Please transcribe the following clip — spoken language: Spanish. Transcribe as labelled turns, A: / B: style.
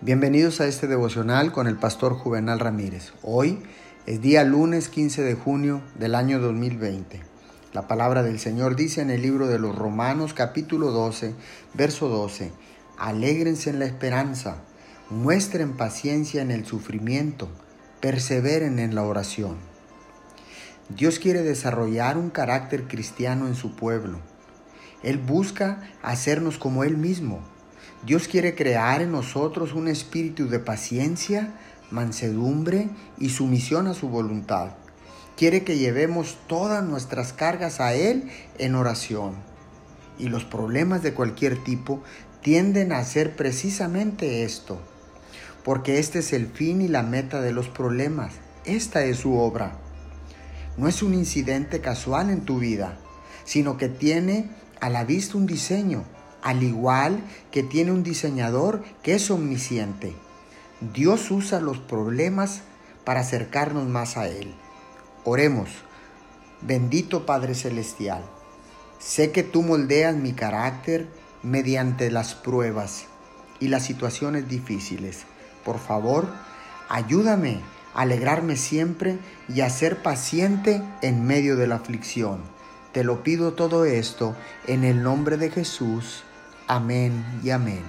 A: Bienvenidos a este devocional con el pastor Juvenal Ramírez. Hoy es día lunes 15 de junio del año 2020. La palabra del Señor dice en el libro de los Romanos capítulo 12, verso 12, Alégrense en la esperanza, muestren paciencia en el sufrimiento, perseveren en la oración. Dios quiere desarrollar un carácter cristiano en su pueblo. Él busca hacernos como Él mismo Dios quiere crear en nosotros un espíritu de paciencia, mansedumbre y sumisión a su voluntad. Quiere que llevemos todas nuestras cargas a Él en oración. Y los problemas de cualquier tipo tienden a ser precisamente esto, porque este es el fin y la meta de los problemas. Esta es su obra. No es un incidente casual en tu vida, sino que tiene a la vista un diseño al igual que tiene un diseñador que es omnisciente. Dios usa los problemas para acercarnos más a Él. Oremos, bendito Padre Celestial, sé que tú moldeas mi carácter mediante las pruebas y las situaciones difíciles. Por favor, ayúdame a alegrarme siempre y a ser paciente en medio de la aflicción. Te lo pido todo esto en el nombre de Jesús. Amén y amén.